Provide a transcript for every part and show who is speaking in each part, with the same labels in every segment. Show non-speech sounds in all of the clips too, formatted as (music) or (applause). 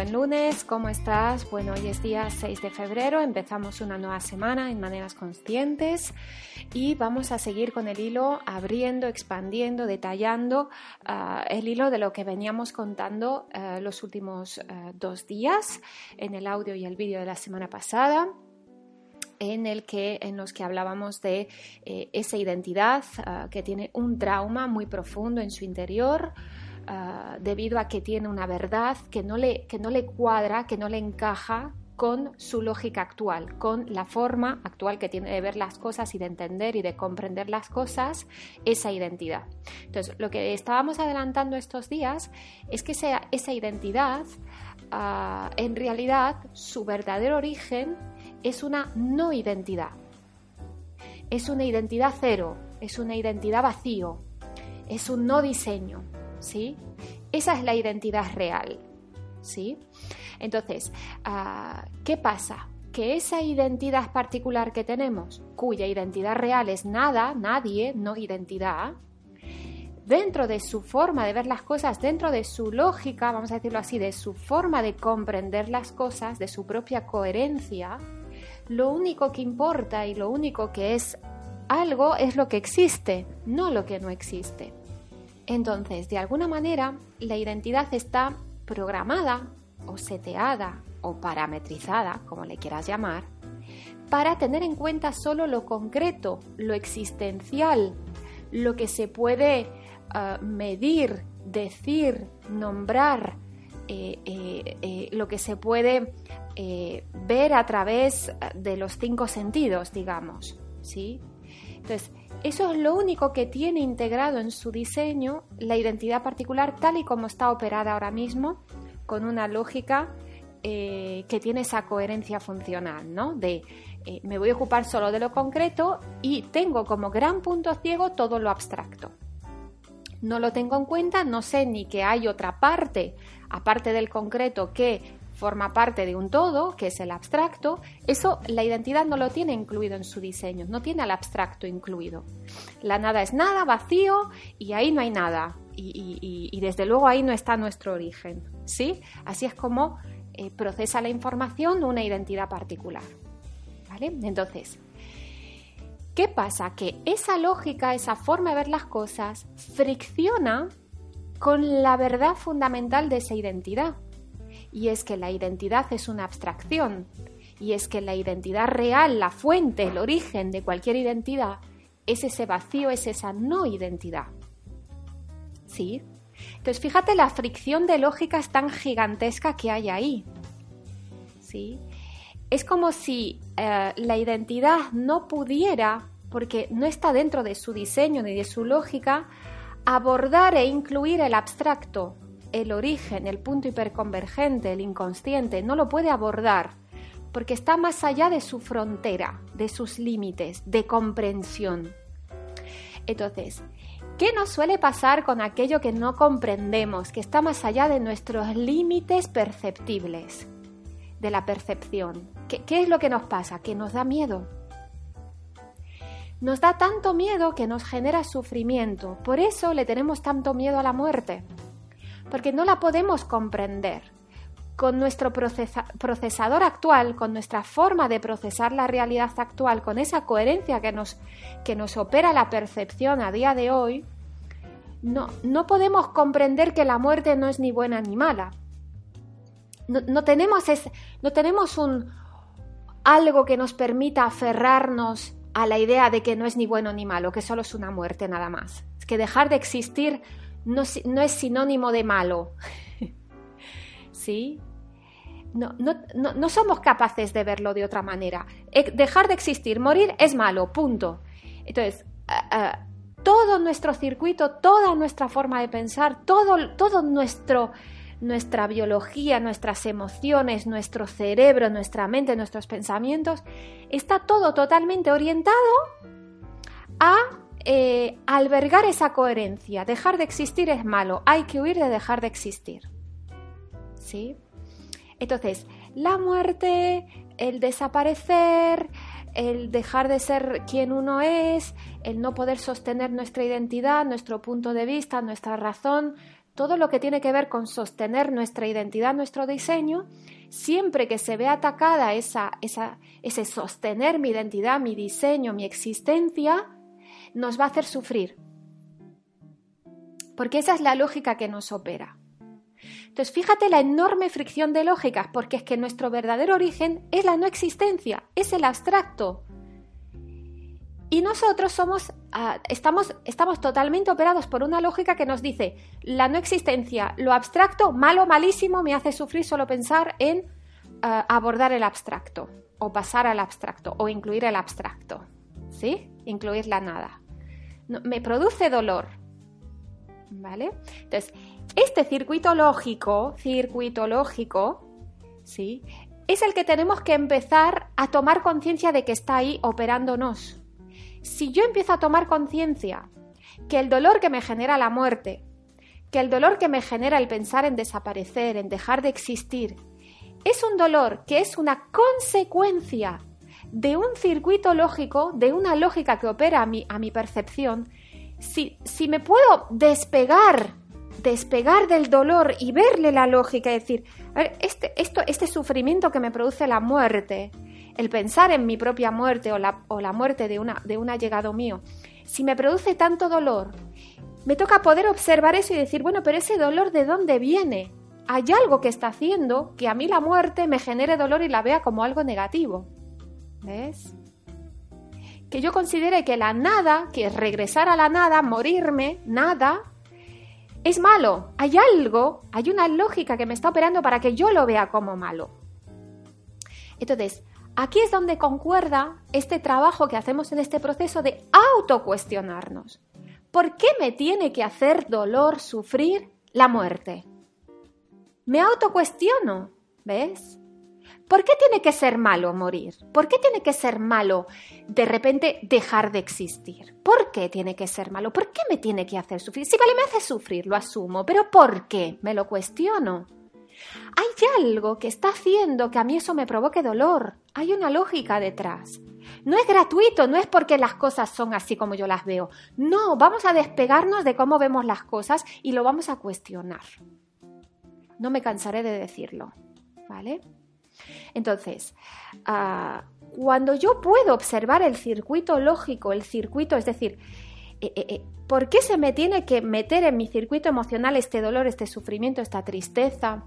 Speaker 1: buen lunes, ¿cómo estás? Bueno, hoy es día 6 de febrero, empezamos una nueva semana en Maneras Conscientes y vamos a seguir con el hilo abriendo, expandiendo, detallando uh, el hilo de lo que veníamos contando uh, los últimos uh, dos días en el audio y el vídeo de la semana pasada en, el que, en los que hablábamos de eh, esa identidad que tiene un trauma muy profundo en su interior, uh, debido a que tiene una verdad que no, le, que no le cuadra, que no le encaja con su lógica actual, con la forma actual que tiene de ver las cosas y de entender y de comprender las cosas, esa identidad. Entonces, lo que estábamos adelantando estos días es que esa, esa identidad, uh, en realidad, su verdadero origen es una no identidad. Es una identidad cero, es una identidad vacío, es un no diseño. ¿Sí? Esa es la identidad real, ¿sí? Entonces, uh, ¿qué pasa? Que esa identidad particular que tenemos, cuya identidad real es nada, nadie, no identidad, dentro de su forma de ver las cosas, dentro de su lógica, vamos a decirlo así, de su forma de comprender las cosas, de su propia coherencia, lo único que importa y lo único que es algo es lo que existe, no lo que no existe. Entonces, de alguna manera, la identidad está programada o seteada o parametrizada, como le quieras llamar, para tener en cuenta solo lo concreto, lo existencial, lo que se puede uh, medir, decir, nombrar, eh, eh, eh, lo que se puede eh, ver a través de los cinco sentidos, digamos, ¿sí? Entonces, eso es lo único que tiene integrado en su diseño la identidad particular tal y como está operada ahora mismo, con una lógica eh, que tiene esa coherencia funcional, ¿no? De eh, me voy a ocupar solo de lo concreto y tengo como gran punto ciego todo lo abstracto. No lo tengo en cuenta, no sé ni que hay otra parte, aparte del concreto, que forma parte de un todo, que es el abstracto, eso la identidad no lo tiene incluido en su diseño, no tiene al abstracto incluido. La nada es nada, vacío, y ahí no hay nada. Y, desde luego ahí no está nuestro origen. ¿sí? Así es como eh, procesa la información una identidad particular. ¿Vale? Entonces, ¿qué pasa? Que esa lógica, esa forma de ver las cosas, fricciona con la verdad fundamental de esa identidad y es que la identidad es una abstracción, y es que la identidad real, la fuente, el origen de cualquier identidad, es ese vacío, es esa no identidad. ¿Sí? Entonces, fíjate la fricción de lógicas tan gigantesca que hay ahí. ¿Sí? Es como si eh, la identidad no pudiera, porque no está dentro de su diseño ni de su lógica, abordar e incluir el abstracto, el origen, el punto hiperconvergente, el inconsciente, no lo puede abordar porque está más allá de su frontera, de sus límites, de comprensión. Entonces, ¿qué nos suele pasar con aquello que no comprendemos, que está más allá de nuestros límites perceptibles, de la percepción? ¿Qué, es lo que nos pasa? Que nos da miedo. Nos da tanto miedo que nos genera sufrimiento. Por eso le tenemos tanto miedo a la muerte porque no la podemos comprender. Con nuestro procesador actual, con nuestra forma de procesar la realidad actual, con esa coherencia que nos, que nos opera la percepción a día de hoy, no, no podemos comprender que la muerte no es ni buena ni mala. No, tenemos, no tenemos un, algo que nos permita aferrarnos a la idea de que no es ni bueno ni malo, que solo es una muerte nada más. Es que dejar de existir no, es sinónimo de malo. (laughs) ¿Sí? No, no, somos capaces de verlo de otra manera. Eh, dejar de existir, morir es malo, punto. Entonces, todo nuestro circuito, toda nuestra forma de pensar, todo, todo nuestro, nuestra biología, nuestras emociones, nuestro cerebro, nuestra mente, nuestros pensamientos, está todo totalmente orientado a eh, albergar esa coherencia. Dejar de existir es malo, hay que huir de dejar de existir. ¿Sí? Entonces, la muerte, el desaparecer, el dejar de ser quien uno es, el no poder sostener nuestra identidad, nuestro punto de vista, nuestra razón, todo lo que tiene que ver con sostener nuestra identidad, nuestro diseño, siempre que se ve atacada esa, ese sostener mi identidad, mi diseño, mi existencia, nos va a hacer sufrir. Porque esa es la lógica que nos opera. Entonces, fíjate la enorme fricción de lógicas, porque es que nuestro verdadero origen es la no existencia, es el abstracto. Y nosotros somos, ah, estamos, estamos totalmente operados por una lógica que nos dice, la no existencia, lo abstracto, malo, malísimo, me hace sufrir solo pensar en ah, abordar el abstracto, o pasar al abstracto, o incluir el abstracto, ¿sí? Incluir la nada. Me produce dolor, ¿vale? Entonces, este circuito lógico, circuito lógico, ¿sí? Es el que tenemos que empezar a tomar conciencia de que está ahí operándonos. Si yo empiezo a tomar conciencia que el dolor que me genera la muerte, que el dolor que me genera el pensar en desaparecer, en dejar de existir, es un dolor que es una consecuencia de un circuito lógico, de una lógica que opera a mi, a mi percepción, si, si me puedo despegar despegar del dolor y verle la lógica y decir, este, esto, este sufrimiento que me produce la muerte, el pensar en mi propia muerte o la, o la muerte de, una, de un allegado mío, si me produce tanto dolor, me toca poder observar eso y decir, bueno, pero ese dolor de dónde viene? Hay algo que está haciendo que a mí la muerte me genere dolor y la vea como algo negativo. ¿Ves? Que yo considere que la nada, que es regresar a la nada, morirme, nada, es malo. Hay algo, hay una lógica que me está operando para que yo lo vea como malo. Entonces, aquí es donde concuerda este trabajo que hacemos en este proceso de autocuestionarnos. ¿Por qué me tiene que hacer dolor, sufrir la muerte? Me autocuestiono, ¿ves? ¿Por qué tiene que ser malo morir? ¿Por qué tiene que ser malo de repente dejar de existir? ¿Por qué tiene que ser malo? ¿Por qué me tiene que hacer sufrir? Sí, vale, me hace sufrir, lo asumo, pero ¿por qué? Me lo cuestiono. Hay algo que está haciendo que a mí eso me provoque dolor. Hay una lógica detrás. No es gratuito, no es porque las cosas son así como yo las veo. No, vamos a despegarnos de cómo vemos las cosas y lo vamos a cuestionar. No me cansaré de decirlo. ¿Vale? Entonces, ah, cuando yo puedo observar el circuito lógico, el circuito, es decir, eh, eh, eh, ¿por qué se me tiene que meter en mi circuito emocional este dolor, este sufrimiento, esta tristeza?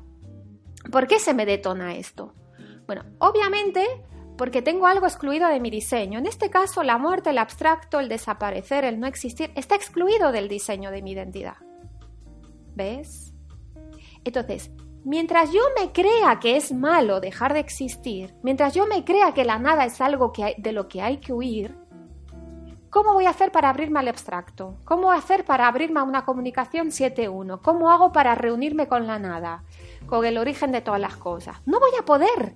Speaker 1: ¿Por qué se me detona esto? Bueno, obviamente porque tengo algo excluido de mi diseño. En este caso, la muerte, el abstracto, el desaparecer, el no existir, está excluido del diseño de mi identidad. ¿Ves? Entonces, Mientras yo me crea que es malo dejar de existir, mientras yo me crea que la nada es algo de lo que hay que huir, ¿cómo voy a hacer para abrirme al abstracto? ¿Cómo hacer para abrirme a una comunicación 7.1? ¿Cómo hago para reunirme con la nada? Con el origen de todas las cosas. No voy a poder.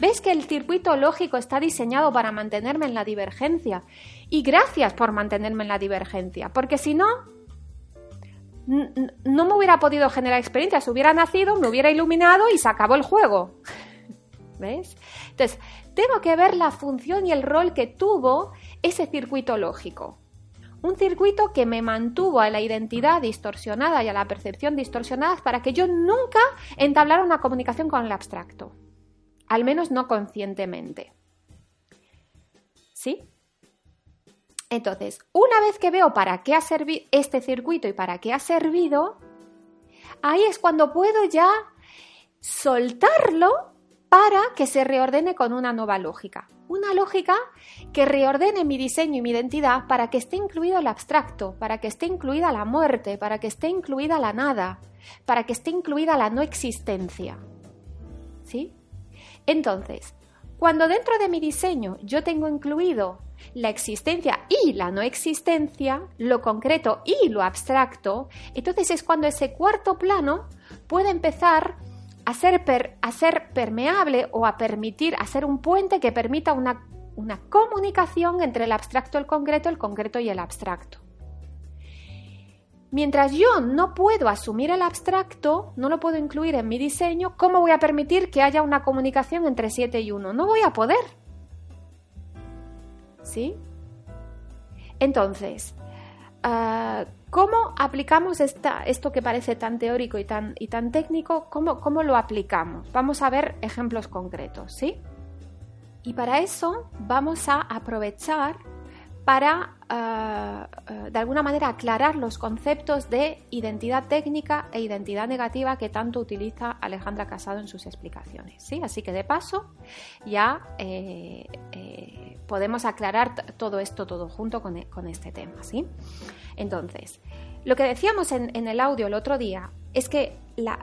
Speaker 1: ¿Ves que el circuito lógico está diseñado para mantenerme en la divergencia? Y gracias por mantenerme en la divergencia, porque si no, no me hubiera podido generar experiencias, hubiera nacido, me hubiera iluminado y se acabó el juego. (laughs) ¿Ves? Entonces, tengo que ver la función y el rol que tuvo ese circuito lógico. Un circuito que me mantuvo a la identidad distorsionada y a la percepción distorsionada para que yo nunca entablara una comunicación con el abstracto. Al menos no conscientemente. ¿Sí? Entonces, una vez que veo para qué ha servido este circuito y para qué ha servido, ahí es cuando puedo ya soltarlo para que se reordene con una nueva lógica. Una lógica que reordene mi diseño y mi identidad para que esté incluido el abstracto, para que esté incluida la muerte, para que esté incluida la nada, para que esté incluida la no existencia. ¿Sí? Entonces, cuando dentro de mi diseño yo tengo incluido la existencia y la no existencia, lo concreto y lo abstracto, entonces es cuando ese cuarto plano puede empezar a ser, a ser permeable o a permitir, a ser un puente que permita una, una comunicación entre el abstracto, el concreto, el concreto y el abstracto. Mientras yo no puedo asumir el abstracto, no lo puedo incluir en mi diseño, ¿cómo voy a permitir que haya una comunicación entre 7 y 1? No voy a poder. ¿Sí? Entonces, ah, ¿cómo aplicamos esto que parece tan teórico y tan, y tan técnico? ¿cómo, ¿Cómo lo aplicamos? Vamos a ver ejemplos concretos, ¿sí? Y para eso vamos a aprovechar para, eh, eh, de alguna manera, aclarar los conceptos de identidad técnica e identidad negativa que tanto utiliza Alejandra Casado en sus explicaciones. ¿sí? Así que, de paso, ya eh, podemos aclarar todo esto todo junto con, este tema. ¿sí? Entonces, lo que decíamos en, el audio el otro día es que la,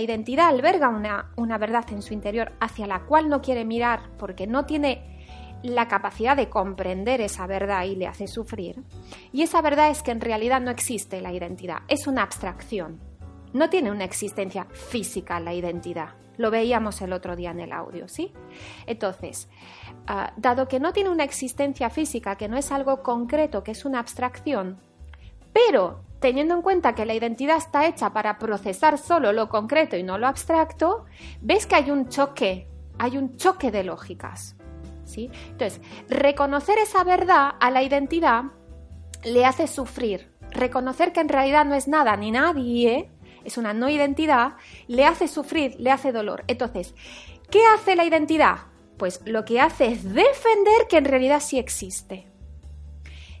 Speaker 1: identidad alberga una, una verdad en su interior hacia la cual no quiere mirar porque no tiene la capacidad de comprender esa verdad y le hace sufrir. Y esa verdad es que en realidad no existe la identidad, es una abstracción. No tiene una existencia física la identidad. Lo veíamos el otro día en el audio, ¿sí? Entonces, ah, dado que no tiene una existencia física, que no es algo concreto, que es una abstracción, pero teniendo en cuenta que la identidad está hecha para procesar solo lo concreto y no lo abstracto, ves que hay un choque, hay un choque de lógicas. Entonces, reconocer esa verdad a la identidad le hace sufrir. Reconocer que en realidad no es nada ni nadie, es una no identidad, le hace sufrir, le hace dolor. Entonces, ¿qué hace la identidad? Pues lo que hace es defender que en realidad sí existe.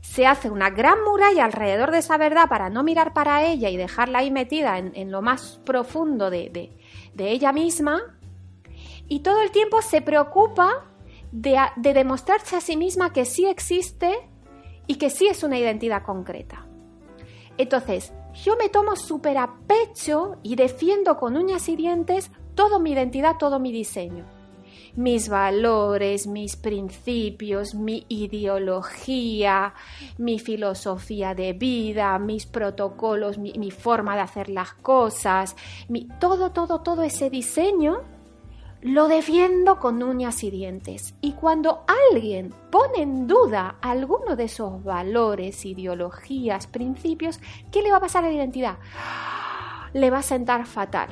Speaker 1: Se hace una gran muralla alrededor de esa verdad para no mirar para ella y dejarla ahí metida en, lo más profundo de ella misma. Y todo el tiempo se preocupa de, demostrarse a sí misma que sí existe y que sí es una identidad concreta. Entonces, yo me tomo súper a pecho y defiendo con uñas y dientes toda mi identidad, todo mi diseño. Mis valores, mis principios, mi ideología, mi filosofía de vida, mis protocolos, mi, mi forma de hacer las cosas, mi, todo, todo, todo ese diseño lo defiendo con uñas y dientes. Y cuando alguien pone en duda alguno de esos valores, ideologías, principios, ¿qué le va a pasar a la identidad? Le va a sentar fatal.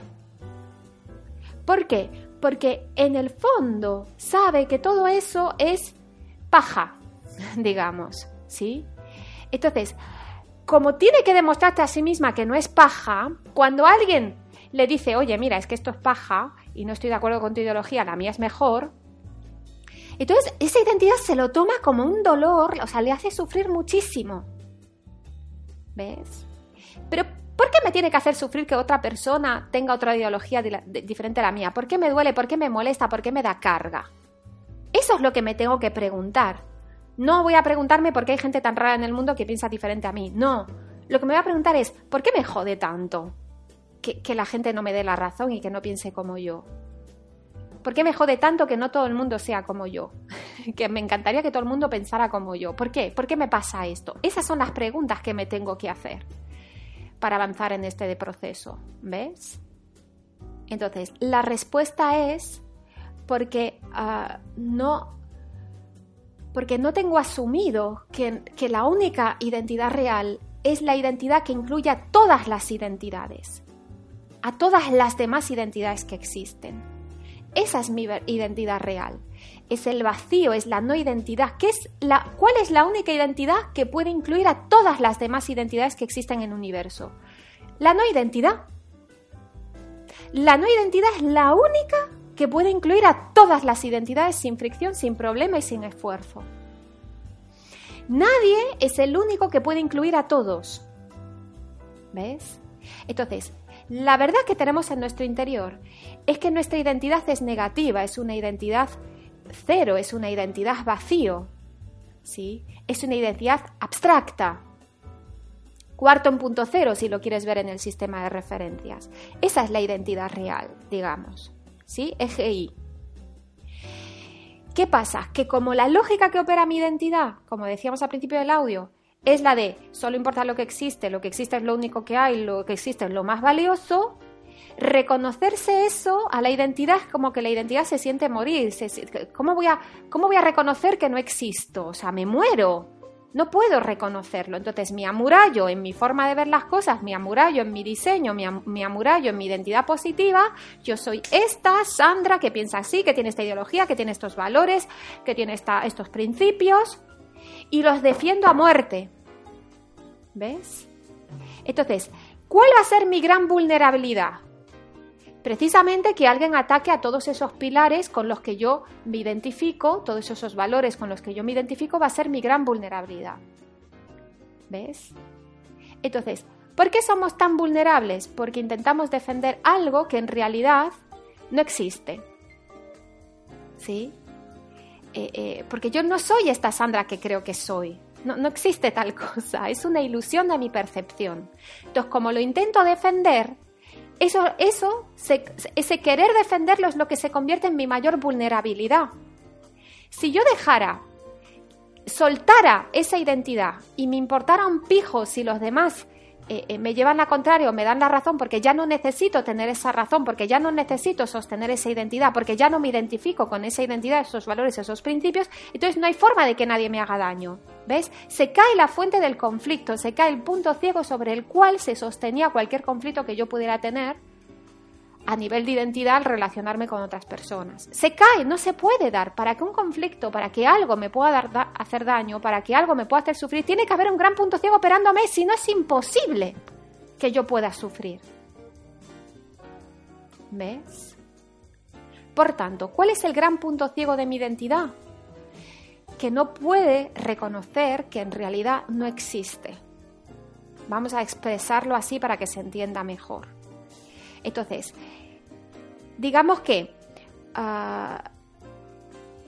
Speaker 1: ¿Por qué? Porque en el fondo sabe que todo eso es paja, (laughs) digamos, ¿sí? Entonces, como tiene que demostrarte a sí misma que no es paja, cuando alguien le dice, oye, mira, es que esto es paja, y no estoy de acuerdo con tu ideología, la mía es mejor. Entonces, esa identidad se lo toma como un dolor, o sea, le hace sufrir muchísimo. ¿Ves? Pero, ¿por qué me tiene que hacer sufrir que otra persona tenga otra ideología diferente a la mía? ¿Por qué me duele? ¿Por qué me molesta? ¿Por qué me da carga? Eso es lo que me tengo que preguntar. No voy a preguntarme por qué hay gente tan rara en el mundo que piensa diferente a mí. No. Lo que me voy a preguntar es, ¿por qué me jode tanto? Que, la gente no me dé la razón y que no piense como yo? ¿Por qué me jode tanto que no todo el mundo sea como yo? (laughs) que me encantaría que todo el mundo pensara como yo. ¿Por qué? ¿Por qué me pasa esto? Esas son las preguntas que me tengo que hacer para avanzar en este proceso. ¿Ves? Entonces, la respuesta es porque ah, no. Porque no tengo asumido que, que la única identidad real es la identidad que incluya todas las identidades a todas las demás identidades que existen. Esa es mi identidad real. Es el vacío, es la no identidad. ¿Qué es la, ¿Cuál es la única identidad que puede incluir a todas las demás identidades que existen en el universo? La no identidad. La no identidad es la única que puede incluir a todas las identidades sin fricción, sin problema y sin esfuerzo. Nadie es el único que puede incluir a todos. ¿Ves? Entonces, la verdad que tenemos en nuestro interior es que nuestra identidad es negativa, es una identidad cero, es una identidad vacío, ¿sí? Es una identidad abstracta. Cuarto en punto cero, si lo quieres ver en el sistema de referencias. Esa es la identidad real, digamos, ¿sí? EGI. ¿Qué pasa? Que como la lógica que opera mi identidad, como decíamos al principio del audio, es la de solo importa lo que existe, lo que existe es lo único que hay, lo que existe es lo más valioso. Reconocerse eso a la identidad es como que la identidad se siente morir. ¿cómo, voy a, ¿Cómo voy a reconocer que no existo? O sea, me muero. No puedo reconocerlo. Entonces, mi amurallo en mi forma de ver las cosas, mi amurallo en mi diseño, mi, amurallo en mi identidad positiva, yo soy esta, Sandra, que piensa así, que tiene esta ideología, que tiene estos valores, que tiene esta, estos principios y los defiendo a muerte. ¿Ves? Entonces, ¿cuál va a ser mi gran vulnerabilidad? Precisamente que alguien ataque a todos esos pilares con los que yo me identifico, todos esos valores con los que yo me identifico, va a ser mi gran vulnerabilidad. ¿Ves? Entonces, ¿por qué somos tan vulnerables? Porque intentamos defender algo que en realidad no existe. ¿Sí? Eh, eh, porque yo no soy esta Sandra que creo que soy. No, existe tal (laughs) cosa, es una ilusión de mi percepción. Entonces, como lo intento defender, eso, eso ese querer defenderlo es lo que se convierte en mi mayor vulnerabilidad. Si yo dejara, soltara esa identidad y me importara un pijo si los demás eh, eh, me llevan la contraria o me dan la razón porque ya no necesito tener esa razón, porque ya no necesito sostener esa identidad, porque ya no me identifico con esa identidad, esos valores, esos principios, entonces no hay forma de que nadie me haga daño. ¿Ves? Se cae la fuente del conflicto, se cae el punto ciego sobre el cual se sostenía cualquier conflicto que yo pudiera tener a nivel de identidad al relacionarme con otras personas. Se cae, no se puede dar. Para que un conflicto, para que algo me pueda dar, hacer daño, para que algo me pueda hacer sufrir, tiene que haber un gran punto ciego operándome, si no es imposible que yo pueda sufrir. ¿Ves? Por tanto, ¿cuál es el gran punto ciego de mi identidad? Que no puede reconocer que en realidad no existe. Vamos a expresarlo así para que se entienda mejor. Entonces, digamos que ah,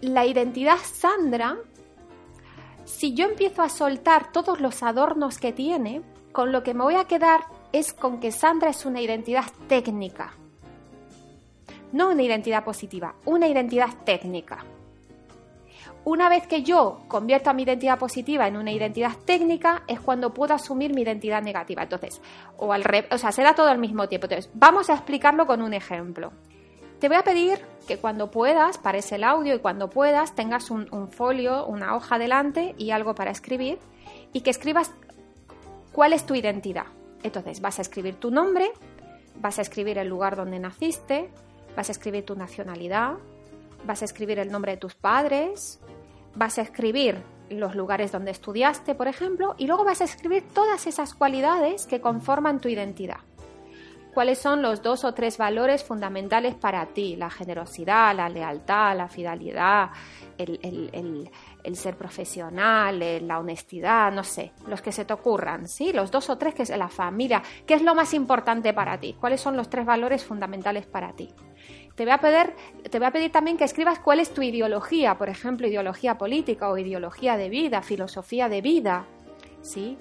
Speaker 1: la identidad Sandra, si yo empiezo a soltar todos los adornos que tiene, con lo que me voy a quedar es con que Sandra es una identidad técnica. No una identidad positiva, una identidad técnica. Una vez que yo convierto a mi identidad positiva en una identidad técnica, es cuando puedo asumir mi identidad negativa. Entonces, o al o sea, será todo al mismo tiempo. Entonces, vamos a explicarlo con un ejemplo. Te voy a pedir que cuando puedas, pares el audio y cuando puedas, tengas un, un folio, una hoja delante y algo para escribir y que escribas cuál es tu identidad. Entonces, vas a escribir tu nombre, vas a escribir el lugar donde naciste, vas a escribir tu nacionalidad, vas a escribir el nombre de tus padres, vas a escribir los lugares donde estudiaste, por ejemplo, y luego vas a escribir todas esas cualidades que conforman tu identidad. ¿Cuáles son los dos o tres valores fundamentales para ti? La generosidad, la lealtad, la fidelidad, el, ser profesional, la honestidad, no sé, los que se te ocurran, ¿sí? Los dos o tres que es la familia. ¿Qué es lo más importante para ti? ¿Cuáles son los tres valores fundamentales para ti? Te voy, a pedir, te también que escribas cuál es tu ideología, por ejemplo, ideología política o ideología de vida, filosofía de vida, ¿sí?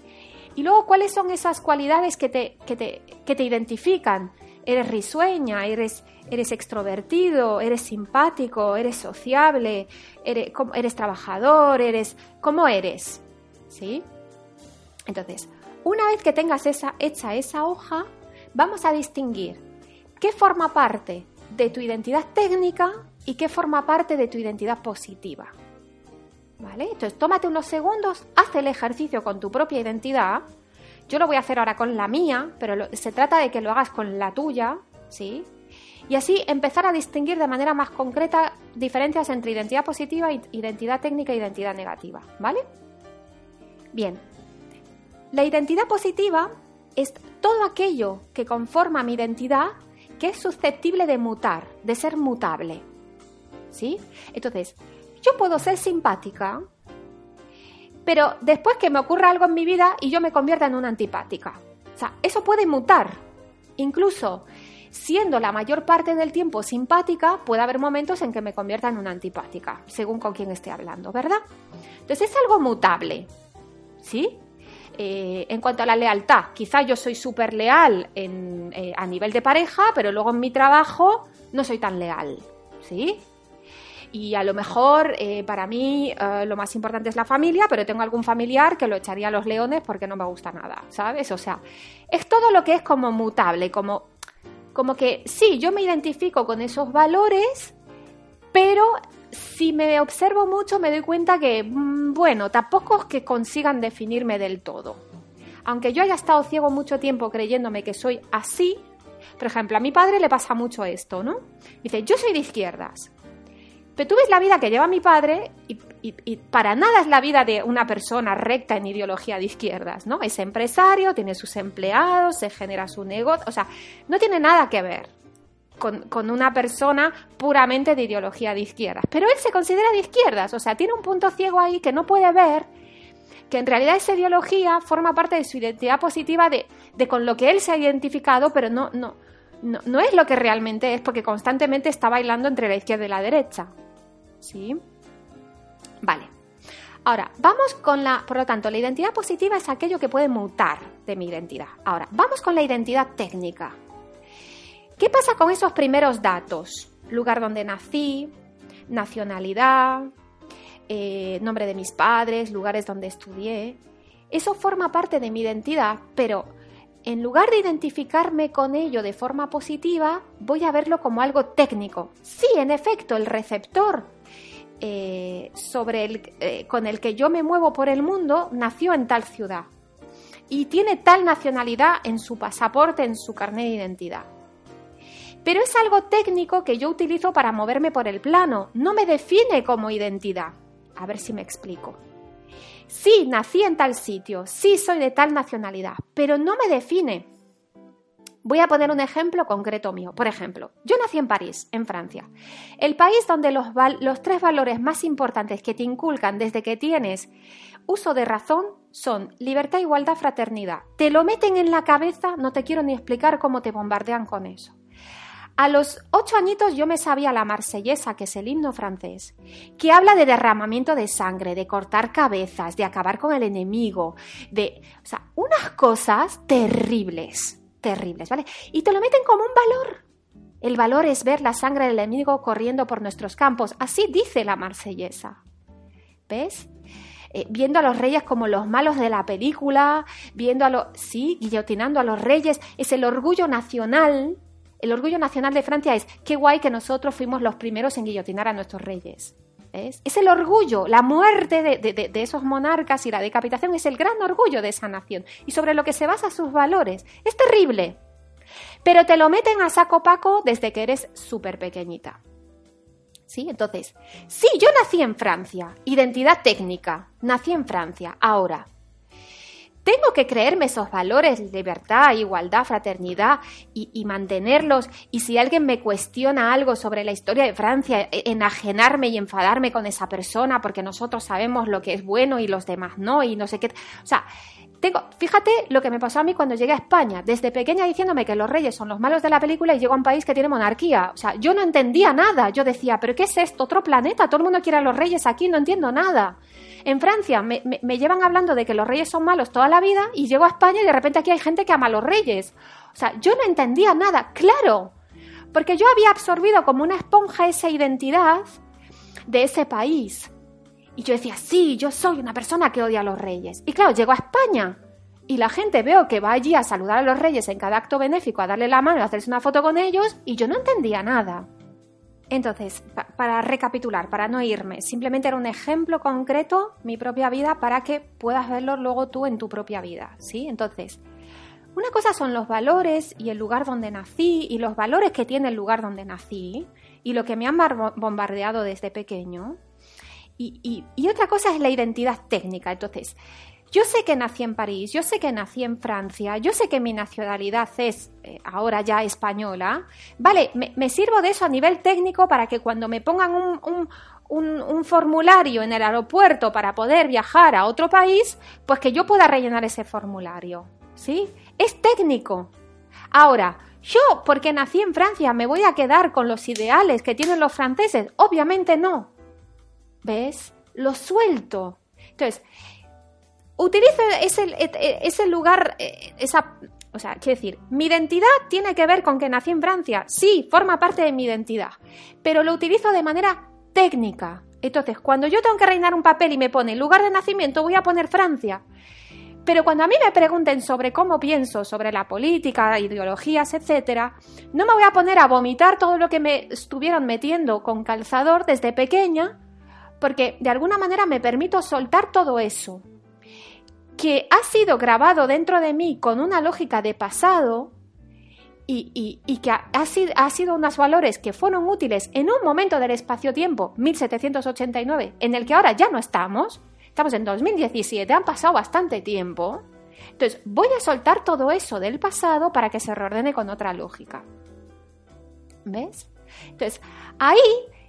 Speaker 1: Y luego, ¿cuáles son esas cualidades que te, que te, identifican? Eres risueña, eres, eres extrovertido, eres simpático, eres sociable, eres, trabajador, eres... ¿Cómo eres? ¿Sí? Entonces, una vez que tengas hecha esa hoja, vamos a distinguir qué forma parte de tu identidad técnica y qué forma parte de tu identidad positiva. ¿Vale? Entonces, tómate unos segundos, haz el ejercicio con tu propia identidad. Yo lo voy a hacer ahora con la mía, pero se trata de que lo hagas con la tuya, ¿sí? Y así empezar a distinguir de manera más concreta diferencias entre identidad positiva, identidad técnica e identidad negativa, ¿vale? Bien. La identidad positiva es todo aquello que conforma mi identidad es susceptible de mutar, de ser mutable. ¿Sí? Entonces, yo puedo ser simpática, pero después que me ocurra algo en mi vida y yo me convierta en una antipática. O sea, eso puede mutar. Incluso siendo la mayor parte del tiempo simpática, puede haber momentos en que me convierta en una antipática, según con quién esté hablando, ¿verdad? Entonces es algo mutable, ¿sí? Eh, en cuanto a la lealtad, quizá yo soy súper leal eh, a nivel de pareja, pero luego en mi trabajo no soy tan leal, ¿sí? Y a lo mejor eh, para mí lo más importante es la familia, pero tengo algún familiar que lo echaría a los leones porque no me gusta nada, ¿sabes? O sea, es todo lo que es como mutable, como, como que sí, yo me identifico con esos valores, pero si me observo mucho me doy cuenta que, mm, bueno, tampoco es que consigan definirme del todo. Aunque yo haya estado ciego mucho tiempo creyéndome que soy así, por ejemplo, a mi padre le pasa mucho esto, ¿no? Dice, yo soy de izquierdas. Pero tú ves la vida que lleva mi padre y, para nada es la vida de una persona recta en ideología de izquierdas, ¿no? Es empresario, tiene sus empleados, se genera su negocio, o sea, no tiene nada que ver con, una persona puramente de ideología de izquierdas. Pero él se considera de izquierdas, o sea, tiene un punto ciego ahí que no puede ver que en realidad esa ideología forma parte de su identidad positiva de, de con lo que él se ha identificado, pero no, no, no, no es lo que realmente es, porque constantemente está bailando entre la izquierda y la derecha. ¿Sí? Vale. Ahora, vamos con la, por lo tanto, la identidad positiva es aquello que puede mutar de mi identidad. Ahora, vamos con la identidad técnica. ¿Qué pasa con esos primeros datos? Lugar donde nací, nacionalidad, eh, nombre de mis padres, lugares donde estudié. Eso forma parte de mi identidad, pero en lugar de identificarme con ello de forma positiva, voy a verlo como algo técnico. Sí, en efecto, el receptor eh, eh, con el que yo me muevo por el mundo nació en tal ciudad y tiene tal nacionalidad en su pasaporte, en su carnet de identidad. Pero es algo técnico que yo utilizo para moverme por el plano, no me define como identidad. A ver si me explico. Sí, nací en tal sitio, sí soy de tal nacionalidad, pero no me define. Voy a poner un ejemplo concreto mío. Por ejemplo, yo nací en París, en Francia. El país donde los, los, tres valores más importantes que te inculcan desde que tienes uso de razón son libertad, igualdad, fraternidad. Te lo meten en la cabeza, no te quiero ni explicar cómo te bombardean con eso. A los ocho añitos yo me sabía la marsellesa, que es el himno francés, que habla de derramamiento de sangre, de cortar cabezas, de acabar con el enemigo, de... O sea, unas cosas terribles, terribles, ¿vale? Y te lo meten como un valor. El valor es ver la sangre del enemigo corriendo por nuestros campos. Así dice la marsellesa. ¿Ves? Eh, viendo a los reyes como los malos de la película, viendo a los... Sí, guillotinando a los reyes. Es el orgullo nacional el orgullo nacional de Francia es qué guay que nosotros fuimos los primeros en guillotinar a nuestros reyes. Es el orgullo, la muerte de, esos monarcas y la decapitación es el gran orgullo de esa nación y sobre lo que se basa sus valores. Es terrible. Pero te lo meten a saco paco desde que eres súper pequeñita. ¿Sí? Entonces, sí, yo nací en Francia, identidad técnica, nací en Francia. Ahora, tengo que creerme esos valores, libertad, igualdad, fraternidad y, mantenerlos. Y si alguien me cuestiona algo sobre la historia de Francia, e, enajenarme y enfadarme con esa persona porque nosotros sabemos lo que es bueno y los demás no y no sé qué. O sea, tengo, fíjate lo que me pasó a mí cuando llegué a España, desde pequeña diciéndome que los reyes son los malos de la película y llego a un país que tiene monarquía. O sea, yo no entendía nada. Yo decía, ¿pero qué es esto? ¿Otro planeta? Todo el mundo quiere a los reyes aquí, no entiendo nada. En Francia me, llevan hablando de que los reyes son malos toda la vida y llego a España y de repente aquí hay gente que ama a los reyes. O sea, yo no entendía nada, claro, porque yo había absorbido como una esponja esa identidad de ese país. Y yo decía, sí, yo soy una persona que odia a los reyes. Y claro, llego a España y la gente veo que va allí a saludar a los reyes en cada acto benéfico, a darle la mano, a hacerse una foto con ellos, y yo no entendía nada. Entonces, para recapitular, para no irme, simplemente era un ejemplo concreto, mi propia vida, para que puedas verlo luego tú en tu propia vida, ¿sí? Entonces, una cosa son los valores y el lugar donde nací y los valores que tiene el lugar donde nací y lo que me han bombardeado desde pequeño. Y, y otra cosa es la identidad técnica. Entonces, yo sé que nací en París, yo sé que nací en Francia, yo sé que mi nacionalidad es eh, ahora ya española. Vale, me, sirvo de eso a nivel técnico para que cuando me pongan un, un, formulario en el aeropuerto para poder viajar a otro país, pues que yo pueda rellenar ese formulario. ¿Sí? Es técnico. Ahora, yo, porque nací en Francia, me voy a quedar con los ideales que tienen los franceses. Obviamente no. ¿Ves? Lo suelto. Entonces, utilizo ese, ese lugar, eh, esa, o sea, quiero decir, mi identidad tiene que ver con que nací en Francia, sí, forma parte de mi identidad, pero lo utilizo de manera técnica. Entonces, cuando yo tengo que reinar un papel y me pone lugar de nacimiento, voy a poner Francia. Pero cuando a mí me pregunten sobre cómo pienso sobre la política, ideologías, etcétera, no me voy a poner a vomitar todo lo que me estuvieron metiendo con calzador desde pequeña, porque de alguna manera me permito soltar todo eso que ha sido grabado dentro de mí con una lógica de pasado y, que ha, sido, ha sido unos valores que fueron útiles en un momento del espacio-tiempo, 1789, en el que ahora ya no estamos, estamos en 2017, han pasado bastante tiempo. Entonces, voy a soltar todo eso del pasado para que se reordene con otra lógica. ¿Ves? Entonces, ahí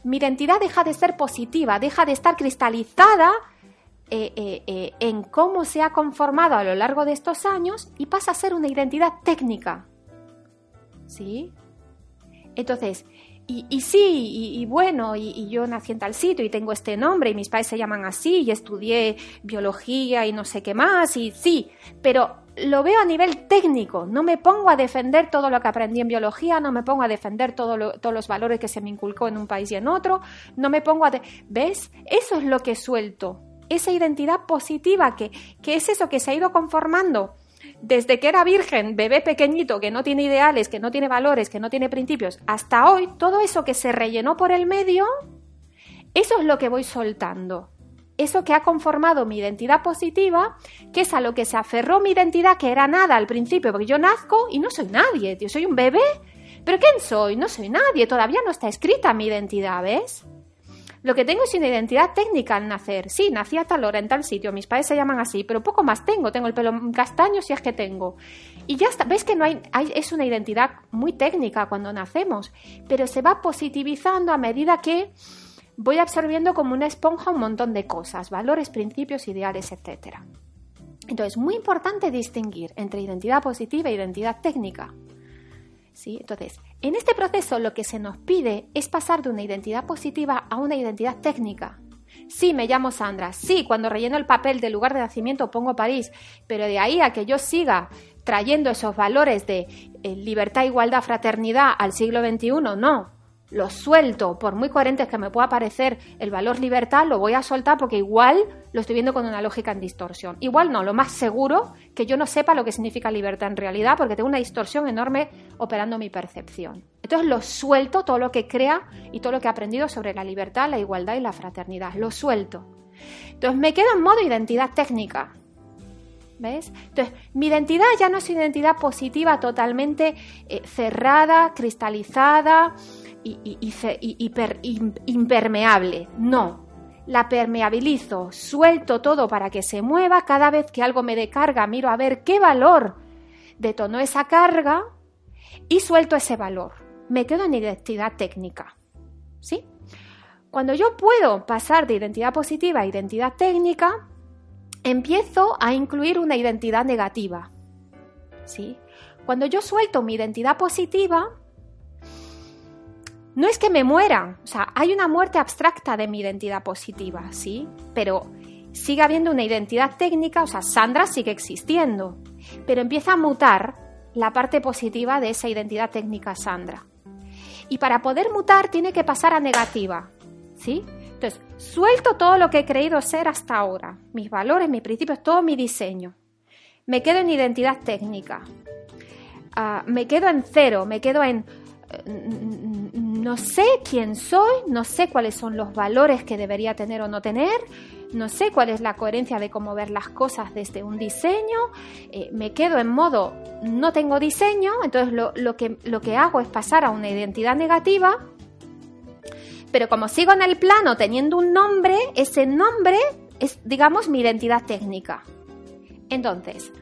Speaker 1: mi identidad deja de ser positiva, deja de estar cristalizada eh, eh, eh, en cómo se ha conformado a lo largo de estos años y pasa a ser una identidad técnica. ¿Sí? Entonces, y, sí, y, bueno, y, yo nací en tal sitio y tengo este nombre y mis padres se llaman así y estudié biología y no sé qué más, y sí, pero lo veo a nivel técnico, no me pongo a defender todo lo que aprendí en biología, no me pongo a defender todos los valores que se me inculcó en un país y en otro, no me pongo a... ¿Ves? Eso es lo que suelto, esa identidad positiva que, que es eso que se ha ido conformando desde que era virgen, bebé pequeñito, que no tiene ideales, que no tiene valores, que no tiene principios, hasta hoy, todo eso que se rellenó por el medio, eso es lo que voy soltando. Eso que ha conformado mi identidad positiva, que es a lo que se aferró mi identidad, que era nada al principio, porque yo nazco y no soy nadie, tío, soy un bebé. ¿Pero quién soy? No soy nadie, todavía no está escrita mi identidad, ¿ves? Lo que tengo es una identidad técnica al nacer. Sí, nací a tal hora, en tal sitio, mis padres se llaman así, pero poco más tengo. Tengo el pelo castaño si es que tengo. Y ya está. ¿Ves que no hay, es una identidad muy técnica cuando nacemos? Pero se va positivizando a medida que voy absorbiendo como una esponja un montón de cosas, valores, principios, ideales, etc. Entonces, muy importante distinguir entre identidad positiva e identidad técnica. ¿Sí? Entonces, en este proceso lo que se nos pide es pasar de una identidad positiva a una identidad técnica. Sí, me llamo Sandra. Sí, cuando relleno el papel del lugar de nacimiento pongo París, pero de ahí a que yo siga trayendo esos valores de eh, libertad, igualdad, fraternidad al siglo XXI, no lo suelto, por muy coherentes que me pueda parecer el valor libertad, lo voy a soltar porque igual lo estoy viendo con una lógica en distorsión. Igual no, lo más seguro que yo no sepa lo que significa libertad en realidad porque tengo una distorsión enorme operando mi percepción. Entonces lo suelto, todo lo que crea y todo lo que he aprendido sobre la libertad, la igualdad y la fraternidad, lo suelto. Entonces me quedo en modo identidad técnica, ¿Ves? Entonces, mi identidad ya no es identidad positiva totalmente eh, cerrada, cristalizada, y, impermeable. No, la permeabilizo, suelto todo para que se mueva. Cada vez que algo me descarga, miro a ver qué valor detonó esa carga y suelto ese valor. Me quedo en identidad técnica. ¿Sí? Cuando yo puedo pasar de identidad positiva a identidad técnica, empiezo a incluir una identidad negativa. ¿Sí? Cuando yo suelto mi identidad positiva, no es que me muera, o sea, hay una muerte abstracta de mi identidad positiva, ¿sí? Pero sigue habiendo una identidad técnica, o sea, Sandra sigue existiendo, pero empieza a mutar la parte positiva de esa identidad técnica Sandra. Y para poder mutar tiene que pasar a negativa, ¿sí? Entonces, suelto todo lo que he creído ser hasta ahora, mis valores, mis principios, todo mi diseño. Me quedo en identidad técnica. Ah, me quedo en cero, me quedo en no sé quién soy, no sé cuáles son los valores que debería tener o no tener, no sé cuál es la coherencia de cómo ver las cosas desde un diseño, eh, me quedo en modo no tengo diseño, entonces lo, que, lo que hago es pasar a una identidad negativa, pero como sigo en el plano teniendo un nombre, ese nombre es, digamos, mi identidad técnica. Entonces,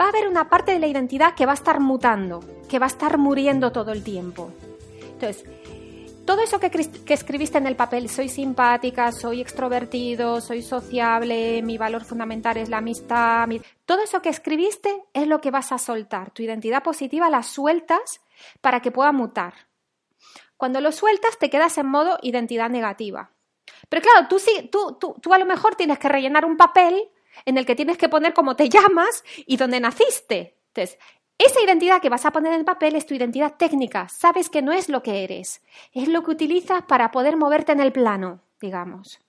Speaker 1: va a haber una parte de la identidad que va a estar mutando, que va a estar muriendo todo el tiempo. Entonces, todo eso que, escribiste en el papel, soy simpática, soy extrovertido, soy sociable, mi valor fundamental es la amistad, todo eso que escribiste es lo que vas a soltar. Tu identidad positiva la sueltas para que pueda mutar. Cuando lo sueltas te quedas en modo identidad negativa. Pero claro, tú, sí, tú, tú, tú a lo mejor tienes que rellenar un papel en el que tienes que poner cómo te (laughs) llamas y dónde naciste. Entonces, esa identidad que vas a poner en el papel es tu identidad técnica. Sabes que no es lo que eres, es lo que utilizas para poder moverte en el plano, digamos.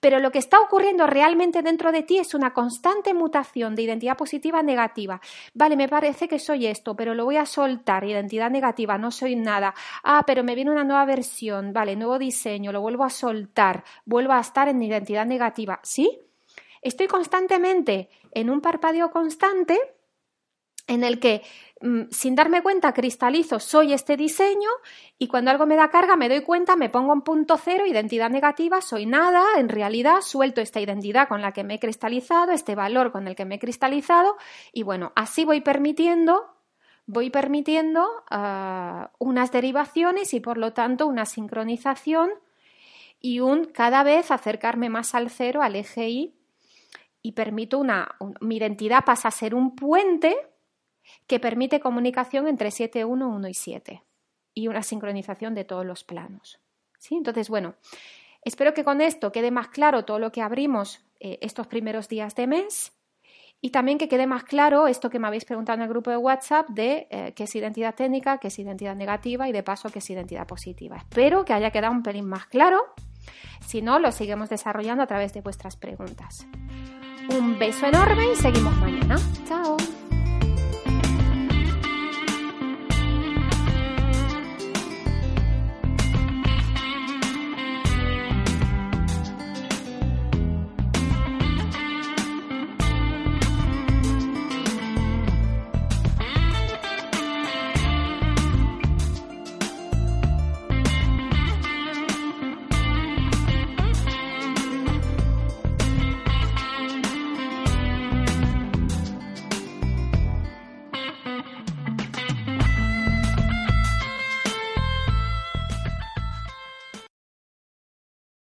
Speaker 1: Pero lo que está ocurriendo realmente dentro de ti es una constante mutación de identidad positiva a negativa. Vale, me parece que soy esto, pero lo voy a soltar. Identidad negativa, no soy nada. Ah, pero me viene una nueva versión. Vale, nuevo diseño, lo vuelvo a soltar. Vuelvo a estar en identidad negativa. ¿Sí? Estoy constantemente en un parpadeo constante en el que mm, sin darme cuenta cristalizo soy este diseño y cuando algo me da carga me doy cuenta, me pongo en punto cero, identidad negativa, soy nada, en realidad suelto esta identidad con la que me he cristalizado, este valor con el que me he cristalizado y bueno, así voy permitiendo voy permitiendo ah, unas derivaciones y por lo tanto una sincronización y un cada vez acercarme más al cero, al eje Y, y permito una, mi identidad pasa a ser un puente que permite comunicación entre 7, 1, 1 y 7 y una sincronización de todos los planos. ¿Sí? Entonces, bueno, espero que con esto quede más claro todo lo que abrimos eh, estos primeros días de mes y también que quede más claro esto que me habéis preguntado en el grupo de WhatsApp de eh, qué es identidad técnica, qué es identidad negativa y de paso qué es identidad positiva. Espero que haya quedado un pelín más claro. Si no, lo seguimos desarrollando a través de vuestras preguntas. Un beso enorme y seguimos mañana. Chao.